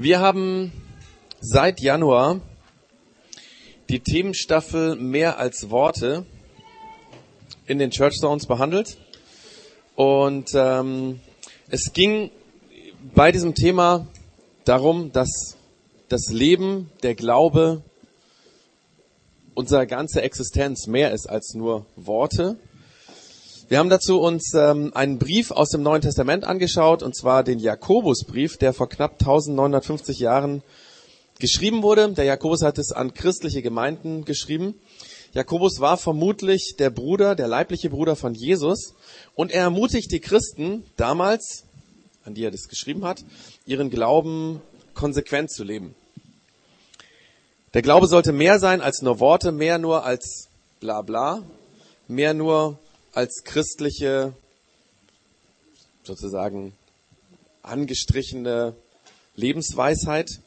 Wir haben seit Januar die Themenstaffel Mehr als Worte in den Church Zones behandelt. Und ähm, es ging bei diesem Thema darum, dass das Leben, der Glaube, unsere ganze Existenz mehr ist als nur Worte. Wir haben dazu uns ähm, einen Brief aus dem Neuen Testament angeschaut, und zwar den Jakobusbrief, der vor knapp 1950 Jahren geschrieben wurde. Der Jakobus hat es an christliche Gemeinden geschrieben. Jakobus war vermutlich der Bruder, der leibliche Bruder von Jesus, und er ermutigt die Christen damals, an die er das geschrieben hat, ihren Glauben konsequent zu leben. Der Glaube sollte mehr sein als nur Worte, mehr nur als bla bla, mehr nur als christliche, sozusagen angestrichene Lebensweisheit.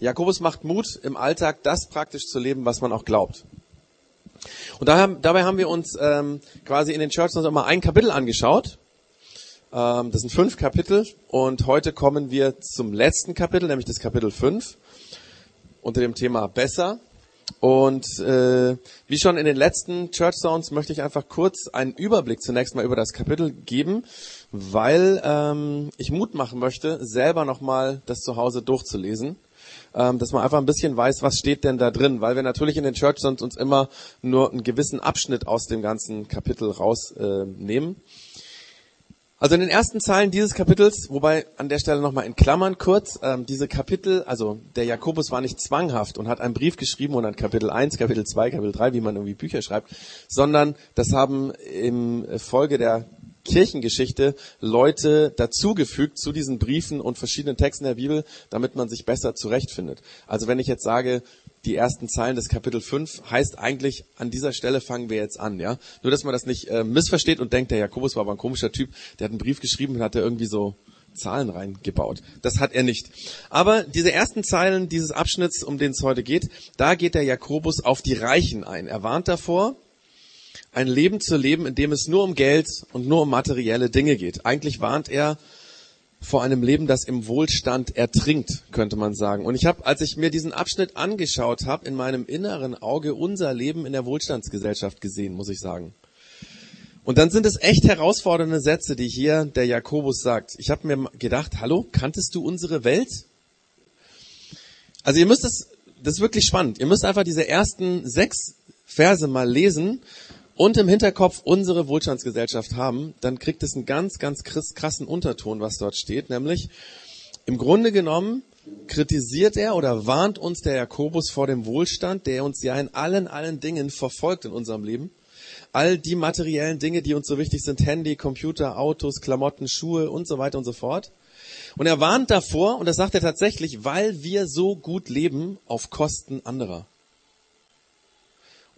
Jakobus macht Mut, im Alltag das praktisch zu leben, was man auch glaubt. Und daher, dabei haben wir uns ähm, quasi in den Church noch mal ein Kapitel angeschaut. Ähm, das sind fünf Kapitel und heute kommen wir zum letzten Kapitel, nämlich das Kapitel 5 unter dem Thema Besser. Und äh, wie schon in den letzten Church Sounds möchte ich einfach kurz einen Überblick zunächst mal über das Kapitel geben, weil ähm, ich Mut machen möchte, selber nochmal das zu Hause durchzulesen, ähm, dass man einfach ein bisschen weiß, was steht denn da drin, weil wir natürlich in den Church Sounds uns immer nur einen gewissen Abschnitt aus dem ganzen Kapitel rausnehmen. Äh, also in den ersten Zeilen dieses Kapitels, wobei an der Stelle nochmal in Klammern kurz, ähm, diese Kapitel, also der Jakobus war nicht zwanghaft und hat einen Brief geschrieben und dann Kapitel 1, Kapitel 2, Kapitel 3, wie man irgendwie Bücher schreibt, sondern das haben im Folge der Kirchengeschichte Leute dazugefügt zu diesen Briefen und verschiedenen Texten der Bibel, damit man sich besser zurechtfindet. Also wenn ich jetzt sage, die ersten Zeilen des Kapitel 5 heißt eigentlich, an dieser Stelle fangen wir jetzt an, ja. Nur, dass man das nicht äh, missversteht und denkt, der Jakobus war aber ein komischer Typ, der hat einen Brief geschrieben und hat da irgendwie so Zahlen reingebaut. Das hat er nicht. Aber diese ersten Zeilen dieses Abschnitts, um den es heute geht, da geht der Jakobus auf die Reichen ein. Er warnt davor, ein Leben zu leben, in dem es nur um Geld und nur um materielle Dinge geht. Eigentlich warnt er vor einem Leben, das im Wohlstand ertrinkt, könnte man sagen. Und ich habe, als ich mir diesen Abschnitt angeschaut habe, in meinem inneren Auge unser Leben in der Wohlstandsgesellschaft gesehen, muss ich sagen. Und dann sind es echt herausfordernde Sätze, die hier der Jakobus sagt. Ich habe mir gedacht, hallo, kanntest du unsere Welt? Also ihr müsst es, das ist wirklich spannend. Ihr müsst einfach diese ersten sechs Verse mal lesen und im Hinterkopf unsere Wohlstandsgesellschaft haben, dann kriegt es einen ganz, ganz krassen Unterton, was dort steht, nämlich im Grunde genommen kritisiert er oder warnt uns der Jakobus vor dem Wohlstand, der uns ja in allen, allen Dingen verfolgt in unserem Leben. All die materiellen Dinge, die uns so wichtig sind, Handy, Computer, Autos, Klamotten, Schuhe und so weiter und so fort. Und er warnt davor, und das sagt er tatsächlich, weil wir so gut leben auf Kosten anderer.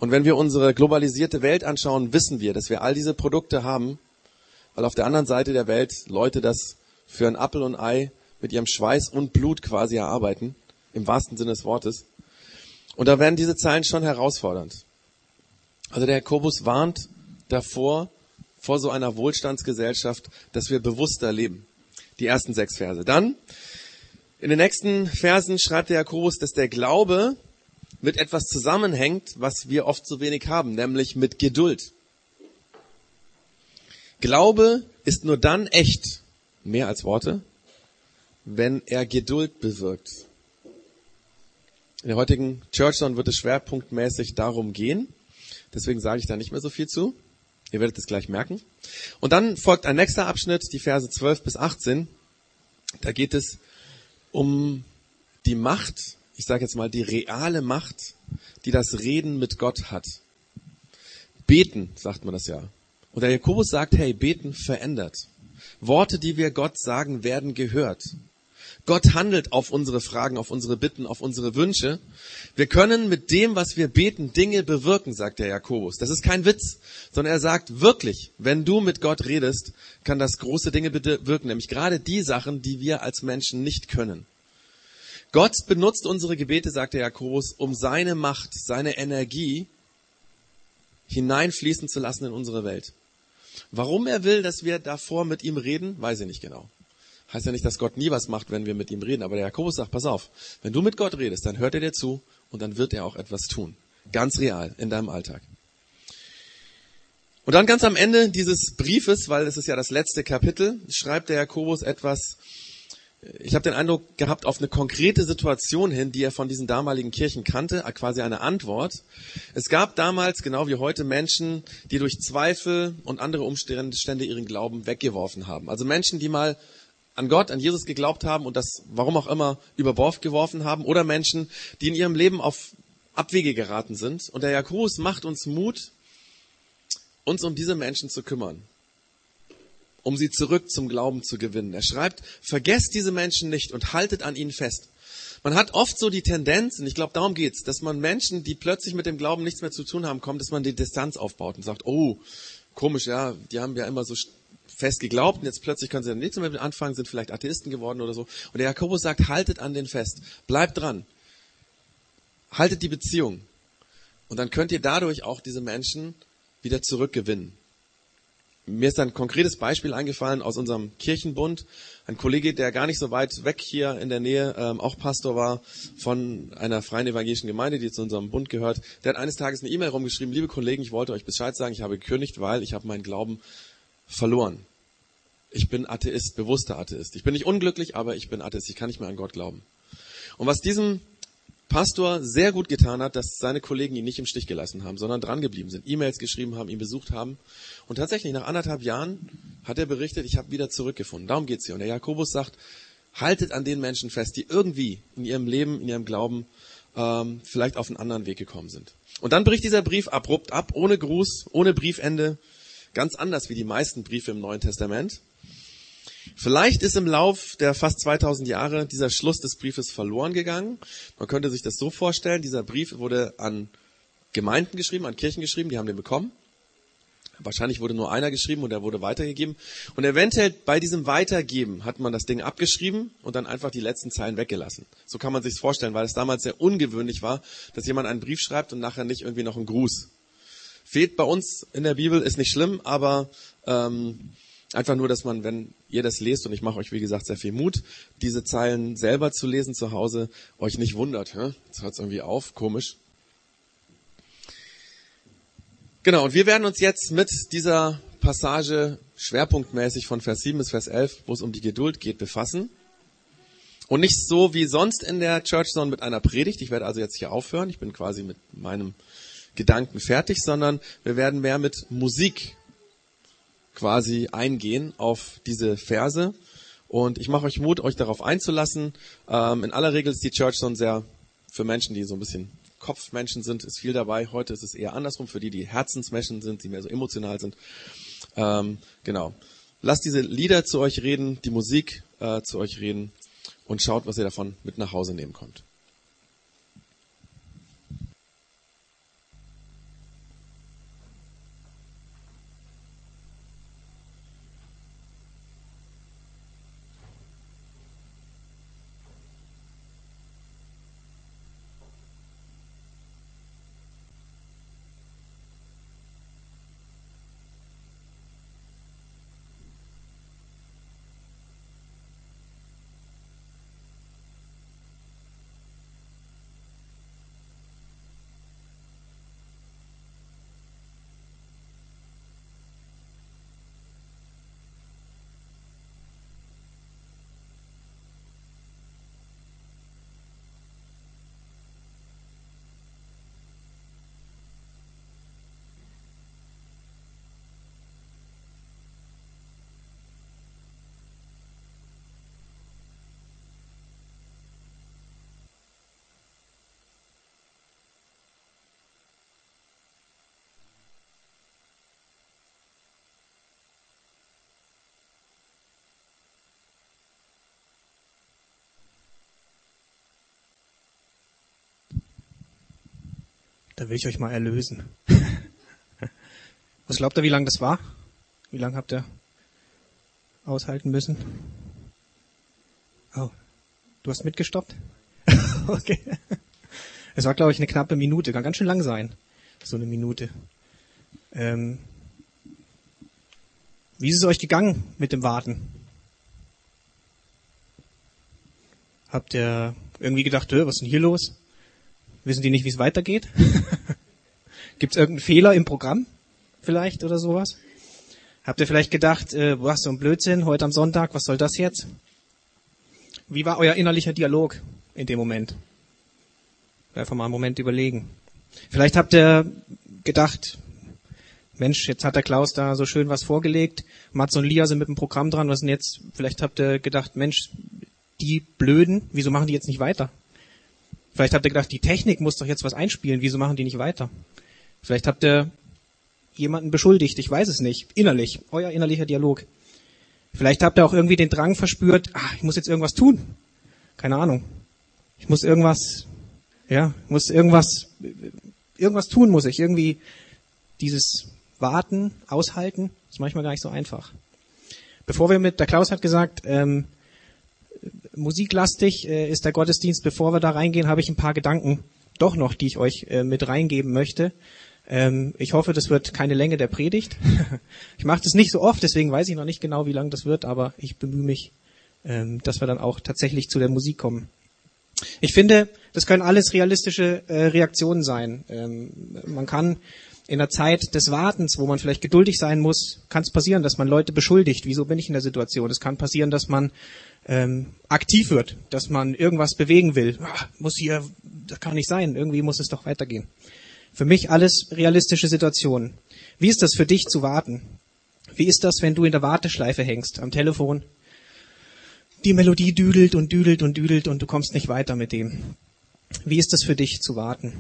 Und wenn wir unsere globalisierte Welt anschauen, wissen wir, dass wir all diese Produkte haben, weil auf der anderen Seite der Welt Leute das für ein Appel und Ei mit ihrem Schweiß und Blut quasi erarbeiten, im wahrsten Sinne des Wortes. Und da werden diese Zeilen schon herausfordernd. Also der Jakobus warnt davor, vor so einer Wohlstandsgesellschaft, dass wir bewusster leben. Die ersten sechs Verse. Dann, in den nächsten Versen schreibt der Jakobus, dass der Glaube mit etwas zusammenhängt, was wir oft so wenig haben, nämlich mit Geduld. Glaube ist nur dann echt, mehr als Worte, wenn er Geduld bewirkt. In der heutigen Church wird es schwerpunktmäßig darum gehen. Deswegen sage ich da nicht mehr so viel zu. Ihr werdet es gleich merken. Und dann folgt ein nächster Abschnitt, die Verse 12 bis 18. Da geht es um die Macht ich sage jetzt mal, die reale Macht, die das Reden mit Gott hat. Beten, sagt man das ja. Und der Jakobus sagt, hey, beten verändert. Worte, die wir Gott sagen, werden gehört. Gott handelt auf unsere Fragen, auf unsere Bitten, auf unsere Wünsche. Wir können mit dem, was wir beten, Dinge bewirken, sagt der Jakobus. Das ist kein Witz, sondern er sagt wirklich, wenn du mit Gott redest, kann das große Dinge bewirken, nämlich gerade die Sachen, die wir als Menschen nicht können. Gott benutzt unsere Gebete, sagt der Jakobus, um seine Macht, seine Energie hineinfließen zu lassen in unsere Welt. Warum er will, dass wir davor mit ihm reden, weiß ich nicht genau. Heißt ja nicht, dass Gott nie was macht, wenn wir mit ihm reden. Aber der Jakobus sagt, pass auf, wenn du mit Gott redest, dann hört er dir zu und dann wird er auch etwas tun. Ganz real in deinem Alltag. Und dann ganz am Ende dieses Briefes, weil es ist ja das letzte Kapitel, schreibt der Jakobus etwas, ich habe den Eindruck gehabt, auf eine konkrete Situation hin, die er von diesen damaligen Kirchen kannte, quasi eine Antwort. Es gab damals, genau wie heute, Menschen, die durch Zweifel und andere Umstände ihren Glauben weggeworfen haben. Also Menschen, die mal an Gott, an Jesus geglaubt haben und das, warum auch immer, über Bord geworfen haben. Oder Menschen, die in ihrem Leben auf Abwege geraten sind. Und der Jakobus macht uns Mut, uns um diese Menschen zu kümmern um sie zurück zum Glauben zu gewinnen. Er schreibt, vergesst diese Menschen nicht und haltet an ihnen fest. Man hat oft so die Tendenz, und ich glaube, darum geht's, dass man Menschen, die plötzlich mit dem Glauben nichts mehr zu tun haben, kommt, dass man die Distanz aufbaut und sagt, oh, komisch, ja, die haben ja immer so fest geglaubt und jetzt plötzlich können sie nichts mehr mit anfangen, sind vielleicht Atheisten geworden oder so. Und der Jakobus sagt, haltet an den fest, bleibt dran, haltet die Beziehung. Und dann könnt ihr dadurch auch diese Menschen wieder zurückgewinnen. Mir ist ein konkretes Beispiel eingefallen aus unserem Kirchenbund. Ein Kollege, der gar nicht so weit weg hier in der Nähe ähm, auch Pastor war von einer freien evangelischen Gemeinde, die zu unserem Bund gehört, der hat eines Tages eine E-Mail rumgeschrieben, liebe Kollegen, ich wollte euch Bescheid sagen, ich habe gekündigt, weil ich habe meinen Glauben verloren. Ich bin Atheist, bewusster Atheist. Ich bin nicht unglücklich, aber ich bin Atheist. Ich kann nicht mehr an Gott glauben. Und was diesem Pastor sehr gut getan hat, dass seine Kollegen ihn nicht im Stich gelassen haben, sondern dran geblieben sind, E-Mails geschrieben haben, ihn besucht haben. Und tatsächlich nach anderthalb Jahren hat er berichtet, ich habe wieder zurückgefunden. Darum geht's hier. Und der Jakobus sagt, haltet an den Menschen fest, die irgendwie in ihrem Leben, in ihrem Glauben ähm, vielleicht auf einen anderen Weg gekommen sind. Und dann bricht dieser Brief abrupt ab, ohne Gruß, ohne Briefende, ganz anders wie die meisten Briefe im Neuen Testament. Vielleicht ist im Lauf der fast 2000 Jahre dieser Schluss des Briefes verloren gegangen. Man könnte sich das so vorstellen, dieser Brief wurde an Gemeinden geschrieben, an Kirchen geschrieben, die haben den bekommen. Wahrscheinlich wurde nur einer geschrieben und er wurde weitergegeben. Und eventuell bei diesem Weitergeben hat man das Ding abgeschrieben und dann einfach die letzten Zeilen weggelassen. So kann man sich vorstellen, weil es damals sehr ungewöhnlich war, dass jemand einen Brief schreibt und nachher nicht irgendwie noch einen Gruß. Fehlt bei uns in der Bibel, ist nicht schlimm, aber ähm, Einfach nur, dass man, wenn ihr das lest, und ich mache euch wie gesagt sehr viel Mut, diese Zeilen selber zu lesen zu Hause, euch nicht wundert. Hä? Jetzt hört es irgendwie auf, komisch. Genau, und wir werden uns jetzt mit dieser Passage schwerpunktmäßig von Vers 7 bis Vers 11, wo es um die Geduld geht, befassen. Und nicht so wie sonst in der Church, sondern mit einer Predigt. Ich werde also jetzt hier aufhören. Ich bin quasi mit meinem Gedanken fertig, sondern wir werden mehr mit Musik quasi eingehen auf diese Verse. Und ich mache euch Mut, euch darauf einzulassen. Ähm, in aller Regel ist die Church so sehr für Menschen, die so ein bisschen Kopfmenschen sind, ist viel dabei. Heute ist es eher andersrum, für die, die Herzensmenschen sind, die mehr so emotional sind. Ähm, genau. Lasst diese Lieder zu euch reden, die Musik äh, zu euch reden und schaut, was ihr davon mit nach Hause nehmen könnt. Da will ich euch mal erlösen. Was glaubt ihr, wie lange das war? Wie lange habt ihr aushalten müssen? Oh, du hast mitgestoppt? okay. Es war, glaube ich, eine knappe Minute. Kann ganz schön lang sein. So eine Minute. Ähm, wie ist es euch gegangen mit dem Warten? Habt ihr irgendwie gedacht, was ist denn hier los? Wissen die nicht, wie es weitergeht? Gibt es irgendeinen Fehler im Programm vielleicht oder sowas? Habt ihr vielleicht gedacht, äh, was so ein Blödsinn heute am Sonntag, was soll das jetzt? Wie war euer innerlicher Dialog in dem Moment? Einfach mal einen Moment überlegen. Vielleicht habt ihr gedacht, Mensch, jetzt hat der Klaus da so schön was vorgelegt. Mats und Lia sind mit dem Programm dran. Was denn jetzt? Vielleicht habt ihr gedacht, Mensch, die Blöden, wieso machen die jetzt nicht weiter? Vielleicht habt ihr gedacht, die Technik muss doch jetzt was einspielen. Wieso machen die nicht weiter? Vielleicht habt ihr jemanden beschuldigt. Ich weiß es nicht. Innerlich. Euer innerlicher Dialog. Vielleicht habt ihr auch irgendwie den Drang verspürt, ach, ich muss jetzt irgendwas tun. Keine Ahnung. Ich muss irgendwas, ja, muss irgendwas, irgendwas tun muss ich. Irgendwie dieses Warten, aushalten, ist manchmal gar nicht so einfach. Bevor wir mit, der Klaus hat gesagt, ähm, musiklastig äh, ist der Gottesdienst. Bevor wir da reingehen, habe ich ein paar Gedanken doch noch, die ich euch äh, mit reingeben möchte. Ähm, ich hoffe, das wird keine Länge der Predigt. ich mache das nicht so oft, deswegen weiß ich noch nicht genau, wie lang das wird, aber ich bemühe mich, ähm, dass wir dann auch tatsächlich zu der Musik kommen. Ich finde, das können alles realistische äh, Reaktionen sein. Ähm, man kann in der Zeit des Wartens, wo man vielleicht geduldig sein muss, kann es passieren, dass man Leute beschuldigt. Wieso bin ich in der Situation? Es kann passieren, dass man ähm, aktiv wird, dass man irgendwas bewegen will. Ach, muss hier, das kann nicht sein. Irgendwie muss es doch weitergehen. Für mich alles realistische Situationen. Wie ist das für dich zu warten? Wie ist das, wenn du in der Warteschleife hängst am Telefon? Die Melodie düdelt und düdelt und düdelt und du kommst nicht weiter mit dem. Wie ist das für dich zu warten?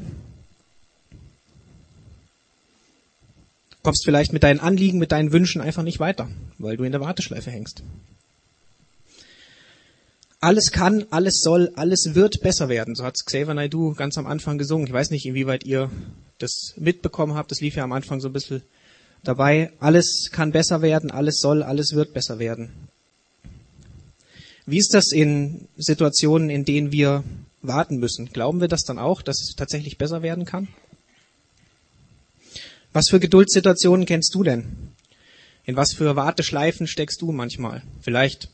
Kommst vielleicht mit deinen Anliegen, mit deinen Wünschen einfach nicht weiter, weil du in der Warteschleife hängst. Alles kann, alles soll, alles wird besser werden. So hat Xavier Naidoo ganz am Anfang gesungen. Ich weiß nicht, inwieweit ihr das mitbekommen habt. Das lief ja am Anfang so ein bisschen dabei. Alles kann besser werden, alles soll, alles wird besser werden. Wie ist das in Situationen, in denen wir warten müssen? Glauben wir das dann auch, dass es tatsächlich besser werden kann? Was für Geduldssituationen kennst du denn? In was für Warteschleifen steckst du manchmal? Vielleicht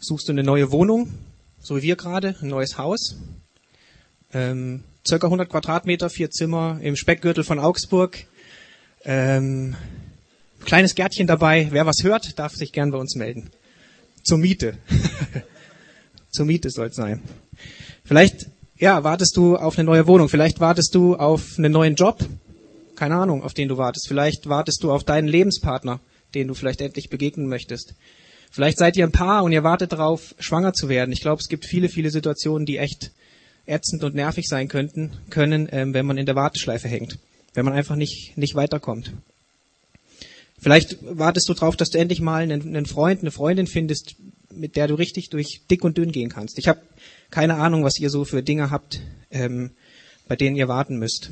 suchst du eine neue Wohnung, so wie wir gerade, ein neues Haus. Ähm, circa 100 Quadratmeter, vier Zimmer im Speckgürtel von Augsburg. Ähm, kleines Gärtchen dabei. Wer was hört, darf sich gern bei uns melden. Zur Miete. Zur Miete soll es sein. Vielleicht, ja, wartest du auf eine neue Wohnung. Vielleicht wartest du auf einen neuen Job. Keine Ahnung, auf den du wartest. Vielleicht wartest du auf deinen Lebenspartner, den du vielleicht endlich begegnen möchtest. Vielleicht seid ihr ein Paar und ihr wartet darauf, schwanger zu werden. Ich glaube, es gibt viele, viele Situationen, die echt ätzend und nervig sein könnten, können, ähm, wenn man in der Warteschleife hängt, wenn man einfach nicht, nicht weiterkommt. Vielleicht wartest du darauf, dass du endlich mal einen, einen Freund, eine Freundin findest, mit der du richtig durch dick und dünn gehen kannst. Ich habe keine Ahnung, was ihr so für Dinge habt, ähm, bei denen ihr warten müsst.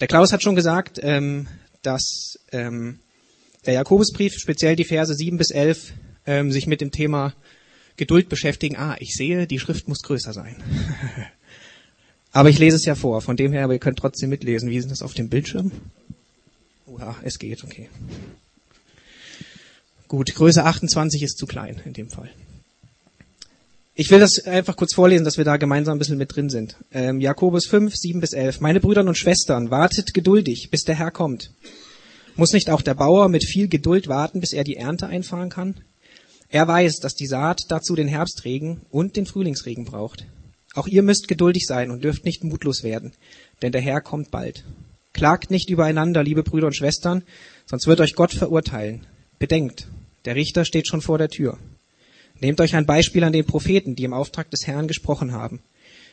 Der Klaus hat schon gesagt, ähm, dass ähm, der Jakobusbrief, speziell die Verse 7 bis 11, ähm, sich mit dem Thema Geduld beschäftigen. Ah, ich sehe, die Schrift muss größer sein. aber ich lese es ja vor, von dem her, aber ihr könnt trotzdem mitlesen. Wie ist das auf dem Bildschirm? Oha, es geht, okay. Gut, Größe 28 ist zu klein in dem Fall. Ich will das einfach kurz vorlesen, dass wir da gemeinsam ein bisschen mit drin sind. Ähm, Jakobus 5, 7 bis 11. Meine Brüder und Schwestern, wartet geduldig, bis der Herr kommt. Muss nicht auch der Bauer mit viel Geduld warten, bis er die Ernte einfahren kann? Er weiß, dass die Saat dazu den Herbstregen und den Frühlingsregen braucht. Auch ihr müsst geduldig sein und dürft nicht mutlos werden, denn der Herr kommt bald. Klagt nicht übereinander, liebe Brüder und Schwestern, sonst wird euch Gott verurteilen. Bedenkt, der Richter steht schon vor der Tür. Nehmt euch ein Beispiel an den Propheten, die im Auftrag des Herrn gesprochen haben.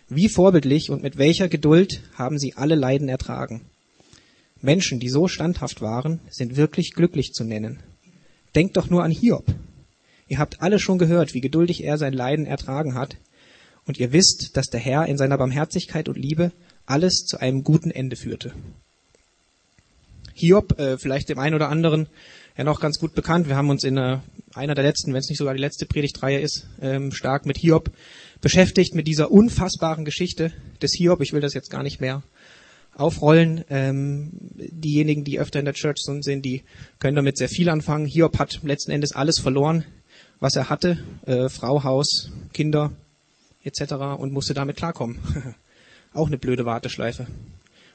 Wie vorbildlich und mit welcher Geduld haben sie alle Leiden ertragen. Menschen, die so standhaft waren, sind wirklich glücklich zu nennen. Denkt doch nur an Hiob. Ihr habt alle schon gehört, wie geduldig er sein Leiden ertragen hat, und ihr wisst, dass der Herr in seiner Barmherzigkeit und Liebe alles zu einem guten Ende führte. Hiob, äh, vielleicht dem einen oder anderen ja noch ganz gut bekannt. Wir haben uns in äh, einer der letzten, wenn es nicht sogar die letzte Predigtreihe ist, ähm, stark mit Hiob beschäftigt, mit dieser unfassbaren Geschichte des Hiob. Ich will das jetzt gar nicht mehr aufrollen. Ähm, diejenigen, die öfter in der Church sind, die können damit sehr viel anfangen. Hiob hat letzten Endes alles verloren, was er hatte. Äh, Frau, Haus, Kinder, etc. und musste damit klarkommen. Auch eine blöde Warteschleife.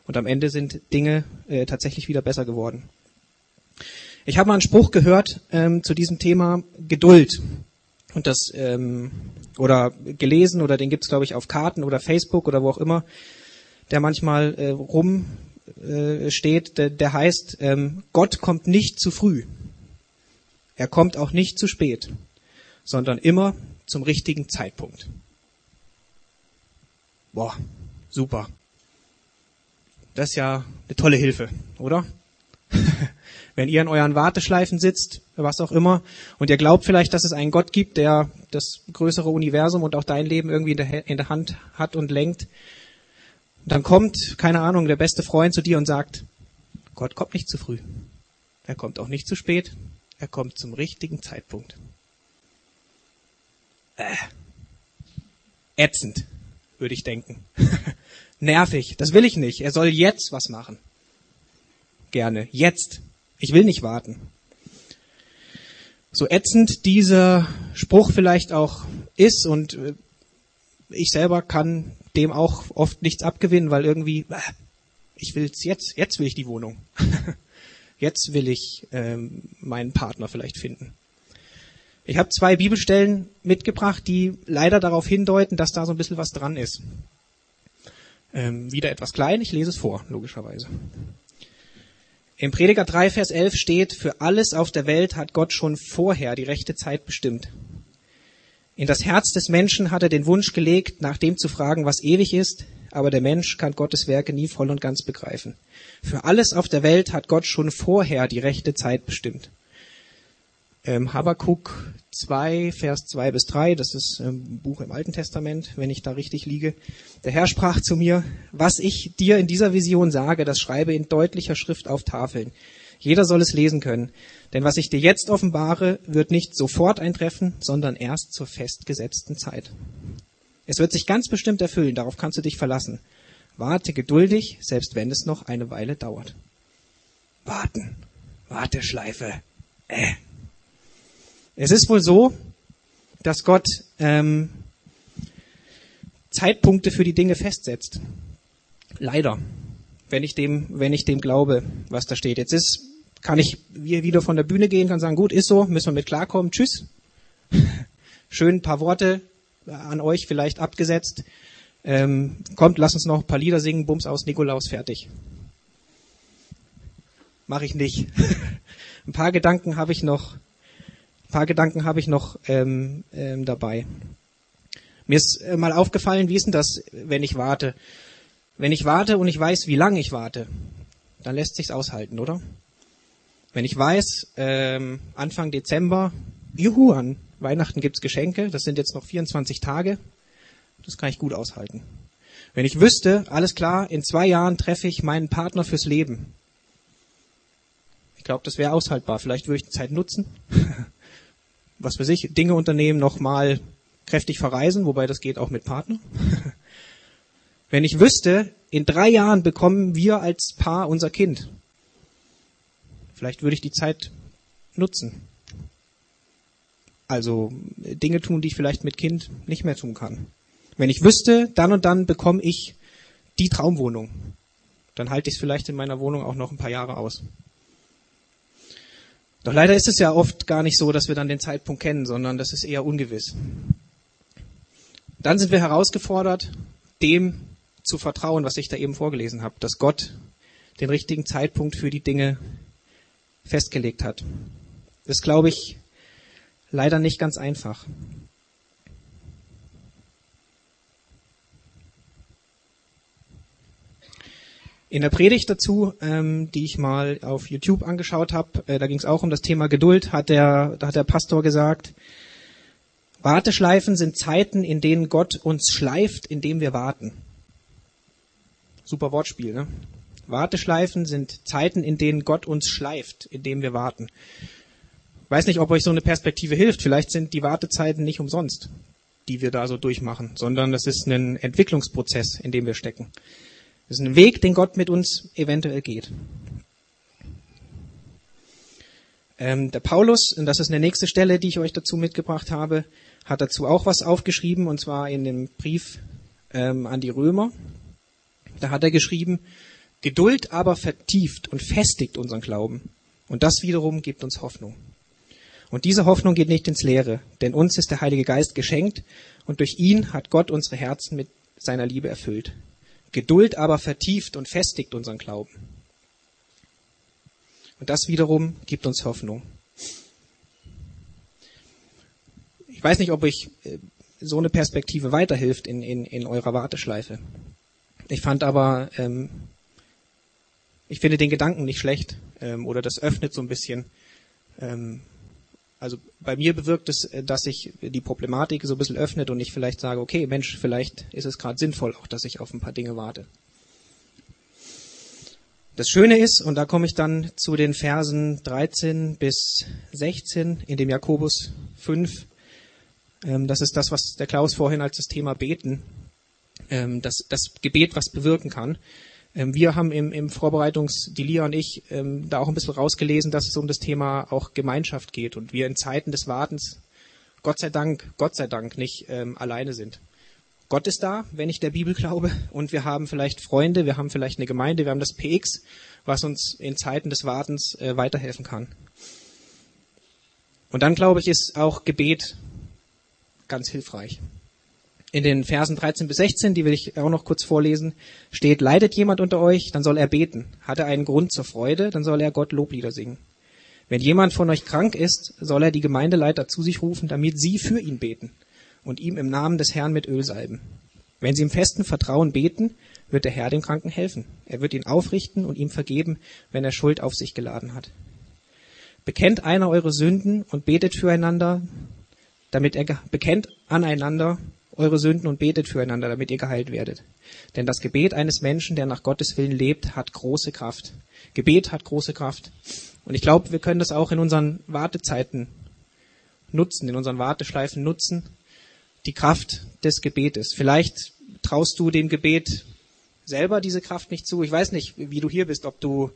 Und am Ende sind Dinge äh, tatsächlich wieder besser geworden. Ich habe mal einen Spruch gehört ähm, zu diesem Thema Geduld. Und das ähm, oder gelesen oder den gibt's glaube ich auf Karten oder Facebook oder wo auch immer, der manchmal äh, rum äh, der, der heißt, ähm, Gott kommt nicht zu früh. Er kommt auch nicht zu spät, sondern immer zum richtigen Zeitpunkt. Boah, super. Das ist ja eine tolle Hilfe, oder? Wenn ihr in euren Warteschleifen sitzt, was auch immer, und ihr glaubt vielleicht, dass es einen Gott gibt, der das größere Universum und auch dein Leben irgendwie in der, in der Hand hat und lenkt, dann kommt, keine Ahnung, der beste Freund zu dir und sagt, Gott kommt nicht zu früh. Er kommt auch nicht zu spät. Er kommt zum richtigen Zeitpunkt. Äh. Ätzend, würde ich denken. Nervig, das will ich nicht. Er soll jetzt was machen. Gerne, jetzt. Ich will nicht warten. So ätzend dieser Spruch vielleicht auch ist und äh, ich selber kann dem auch oft nichts abgewinnen, weil irgendwie, äh, ich will's jetzt, jetzt will ich die Wohnung. jetzt will ich ähm, meinen Partner vielleicht finden. Ich habe zwei Bibelstellen mitgebracht, die leider darauf hindeuten, dass da so ein bisschen was dran ist. Ähm, wieder etwas klein, ich lese es vor, logischerweise. Im Prediger 3, Vers 11 steht, für alles auf der Welt hat Gott schon vorher die rechte Zeit bestimmt. In das Herz des Menschen hat er den Wunsch gelegt, nach dem zu fragen, was ewig ist, aber der Mensch kann Gottes Werke nie voll und ganz begreifen. Für alles auf der Welt hat Gott schon vorher die rechte Zeit bestimmt. Ähm, Habakkuk 2, Vers 2 bis 3, das ist ein ähm, Buch im Alten Testament, wenn ich da richtig liege. Der Herr sprach zu mir, was ich dir in dieser Vision sage, das schreibe in deutlicher Schrift auf Tafeln. Jeder soll es lesen können. Denn was ich dir jetzt offenbare, wird nicht sofort eintreffen, sondern erst zur festgesetzten Zeit. Es wird sich ganz bestimmt erfüllen, darauf kannst du dich verlassen. Warte geduldig, selbst wenn es noch eine Weile dauert. Warten. Warteschleife. Äh. Es ist wohl so, dass Gott ähm, Zeitpunkte für die Dinge festsetzt. Leider, wenn ich dem, wenn ich dem glaube, was da steht. Jetzt ist kann ich wieder von der Bühne gehen, kann sagen, gut, ist so, müssen wir mit klarkommen, tschüss. Schön ein paar Worte an euch vielleicht abgesetzt. Ähm, kommt, lass uns noch ein paar Lieder singen, Bums aus Nikolaus, fertig. Mache ich nicht. ein paar Gedanken habe ich noch, ein paar Gedanken habe ich noch ähm, ähm, dabei. Mir ist äh, mal aufgefallen, wie ist denn das, wenn ich warte? Wenn ich warte und ich weiß, wie lange ich warte, dann lässt sich's aushalten, oder? Wenn ich weiß, ähm, Anfang Dezember, juhu, an Weihnachten gibt's Geschenke, das sind jetzt noch 24 Tage, das kann ich gut aushalten. Wenn ich wüsste, alles klar, in zwei Jahren treffe ich meinen Partner fürs Leben. Ich glaube, das wäre aushaltbar. Vielleicht würde ich die Zeit nutzen. Was für sich, Dinge unternehmen, nochmal kräftig verreisen, wobei das geht auch mit Partner. Wenn ich wüsste, in drei Jahren bekommen wir als Paar unser Kind, Vielleicht würde ich die Zeit nutzen. Also Dinge tun, die ich vielleicht mit Kind nicht mehr tun kann. Wenn ich wüsste, dann und dann bekomme ich die Traumwohnung, dann halte ich es vielleicht in meiner Wohnung auch noch ein paar Jahre aus. Doch leider ist es ja oft gar nicht so, dass wir dann den Zeitpunkt kennen, sondern das ist eher ungewiss. Dann sind wir herausgefordert, dem zu vertrauen, was ich da eben vorgelesen habe, dass Gott den richtigen Zeitpunkt für die Dinge festgelegt hat. Das glaube ich, leider nicht ganz einfach. In der Predigt dazu, ähm, die ich mal auf YouTube angeschaut habe, äh, da ging es auch um das Thema Geduld, hat der, da hat der Pastor gesagt, Warteschleifen sind Zeiten, in denen Gott uns schleift, indem wir warten. Super Wortspiel, ne? Warteschleifen sind Zeiten, in denen Gott uns schleift, indem wir warten. Weiß nicht, ob euch so eine Perspektive hilft. Vielleicht sind die Wartezeiten nicht umsonst, die wir da so durchmachen, sondern das ist ein Entwicklungsprozess, in dem wir stecken. Das ist ein Weg, den Gott mit uns eventuell geht. Ähm, der Paulus, und das ist eine nächste Stelle, die ich euch dazu mitgebracht habe, hat dazu auch was aufgeschrieben, und zwar in dem Brief ähm, an die Römer. Da hat er geschrieben, Geduld aber vertieft und festigt unseren Glauben. Und das wiederum gibt uns Hoffnung. Und diese Hoffnung geht nicht ins Leere, denn uns ist der Heilige Geist geschenkt und durch ihn hat Gott unsere Herzen mit seiner Liebe erfüllt. Geduld aber vertieft und festigt unseren Glauben. Und das wiederum gibt uns Hoffnung. Ich weiß nicht, ob euch äh, so eine Perspektive weiterhilft in, in, in eurer Warteschleife. Ich fand aber, ähm, ich finde den Gedanken nicht schlecht ähm, oder das öffnet so ein bisschen. Ähm, also bei mir bewirkt es, äh, dass sich die Problematik so ein bisschen öffnet und ich vielleicht sage, okay, Mensch, vielleicht ist es gerade sinnvoll, auch dass ich auf ein paar Dinge warte. Das Schöne ist, und da komme ich dann zu den Versen 13 bis 16 in dem Jakobus 5, ähm, das ist das, was der Klaus vorhin als das Thema Beten, ähm, das, das Gebet, was bewirken kann. Ähm, wir haben im, im Vorbereitungs, die Lia und ich, ähm, da auch ein bisschen rausgelesen, dass es um das Thema auch Gemeinschaft geht und wir in Zeiten des Wartens, Gott sei Dank, Gott sei Dank nicht ähm, alleine sind. Gott ist da, wenn ich der Bibel glaube, und wir haben vielleicht Freunde, wir haben vielleicht eine Gemeinde, wir haben das PX, was uns in Zeiten des Wartens äh, weiterhelfen kann. Und dann glaube ich, ist auch Gebet ganz hilfreich. In den Versen 13 bis 16, die will ich auch noch kurz vorlesen, steht, leidet jemand unter euch, dann soll er beten. Hat er einen Grund zur Freude, dann soll er Gott Loblieder singen. Wenn jemand von euch krank ist, soll er die Gemeindeleiter zu sich rufen, damit sie für ihn beten und ihm im Namen des Herrn mit Öl salben. Wenn sie im festen Vertrauen beten, wird der Herr dem Kranken helfen. Er wird ihn aufrichten und ihm vergeben, wenn er Schuld auf sich geladen hat. Bekennt einer eure Sünden und betet füreinander, damit er bekennt aneinander eure Sünden und betet füreinander, damit ihr geheilt werdet. Denn das Gebet eines Menschen, der nach Gottes Willen lebt, hat große Kraft. Gebet hat große Kraft. Und ich glaube, wir können das auch in unseren Wartezeiten nutzen, in unseren Warteschleifen nutzen, die Kraft des Gebetes. Vielleicht traust du dem Gebet selber diese Kraft nicht zu. Ich weiß nicht, wie du hier bist, ob du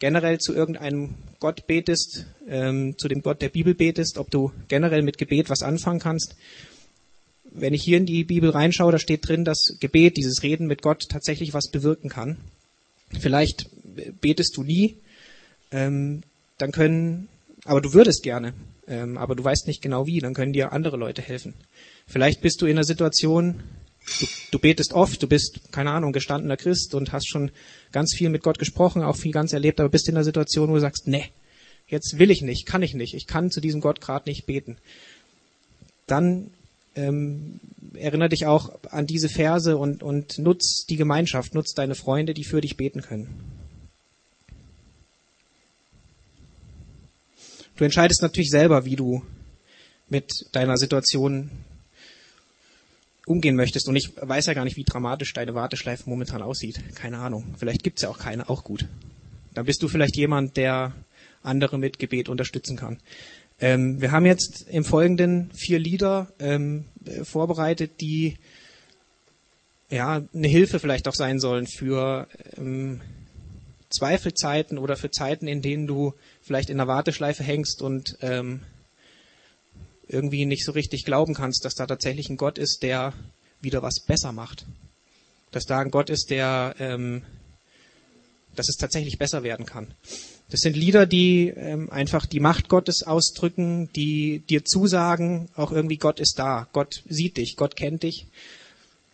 generell zu irgendeinem Gott betest, ähm, zu dem Gott der Bibel betest, ob du generell mit Gebet was anfangen kannst wenn ich hier in die Bibel reinschaue, da steht drin, dass Gebet, dieses Reden mit Gott tatsächlich was bewirken kann. Vielleicht betest du nie, ähm, dann können, aber du würdest gerne, ähm, aber du weißt nicht genau wie, dann können dir andere Leute helfen. Vielleicht bist du in einer Situation, du, du betest oft, du bist, keine Ahnung, gestandener Christ und hast schon ganz viel mit Gott gesprochen, auch viel ganz erlebt, aber bist in einer Situation, wo du sagst, nee, jetzt will ich nicht, kann ich nicht, ich kann zu diesem Gott gerade nicht beten. Dann ähm, erinnere dich auch an diese Verse und, und nutz die Gemeinschaft, nutz deine Freunde, die für dich beten können. Du entscheidest natürlich selber, wie du mit deiner Situation umgehen möchtest. Und ich weiß ja gar nicht, wie dramatisch deine Warteschleife momentan aussieht. Keine Ahnung. Vielleicht gibt's ja auch keine, auch gut. Dann bist du vielleicht jemand, der andere mit Gebet unterstützen kann. Ähm, wir haben jetzt im Folgenden vier Lieder ähm, vorbereitet, die ja eine Hilfe vielleicht auch sein sollen für ähm, Zweifelzeiten oder für Zeiten, in denen du vielleicht in der Warteschleife hängst und ähm, irgendwie nicht so richtig glauben kannst, dass da tatsächlich ein Gott ist, der wieder was besser macht. Dass da ein Gott ist, der, ähm, dass es tatsächlich besser werden kann. Das sind Lieder, die ähm, einfach die Macht Gottes ausdrücken, die dir zusagen, auch irgendwie Gott ist da, Gott sieht dich, Gott kennt dich.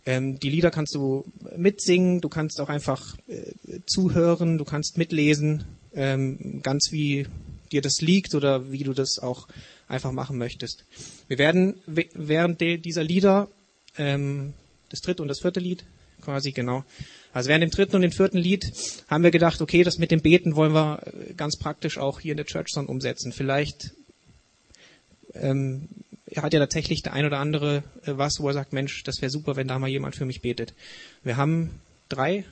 Ähm, die Lieder kannst du mitsingen, du kannst auch einfach äh, zuhören, du kannst mitlesen, ähm, ganz wie dir das liegt oder wie du das auch einfach machen möchtest. Wir werden während dieser Lieder, ähm, das dritte und das vierte Lied, quasi genau, also während dem dritten und dem vierten Lied haben wir gedacht, okay, das mit dem Beten wollen wir äh, ganz praktisch auch hier in der Church Song umsetzen. Vielleicht ähm, hat ja tatsächlich der ein oder andere äh, was, wo er sagt, Mensch, das wäre super, wenn da mal jemand für mich betet. Wir haben drei,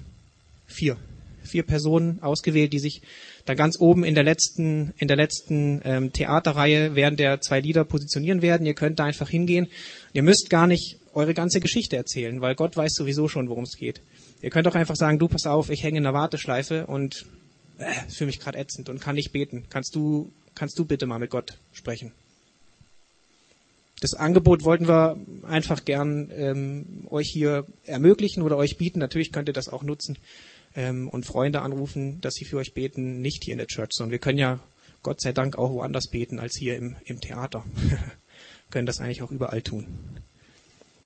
vier, vier Personen ausgewählt, die sich da ganz oben in der letzten, in der letzten ähm, Theaterreihe während der zwei Lieder positionieren werden. Ihr könnt da einfach hingehen. Ihr müsst gar nicht eure ganze Geschichte erzählen, weil Gott weiß sowieso schon, worum es geht. Ihr könnt auch einfach sagen, du pass auf, ich hänge in der Warteschleife und äh, für mich gerade ätzend und kann nicht beten. Kannst du, kannst du bitte mal mit Gott sprechen? das Angebot wollten wir einfach gern ähm, euch hier ermöglichen oder euch bieten. Natürlich könnt ihr das auch nutzen ähm, und Freunde anrufen, dass sie für euch beten, nicht hier in der Church, sondern wir können ja Gott sei Dank auch woanders beten als hier im, im Theater. können das eigentlich auch überall tun.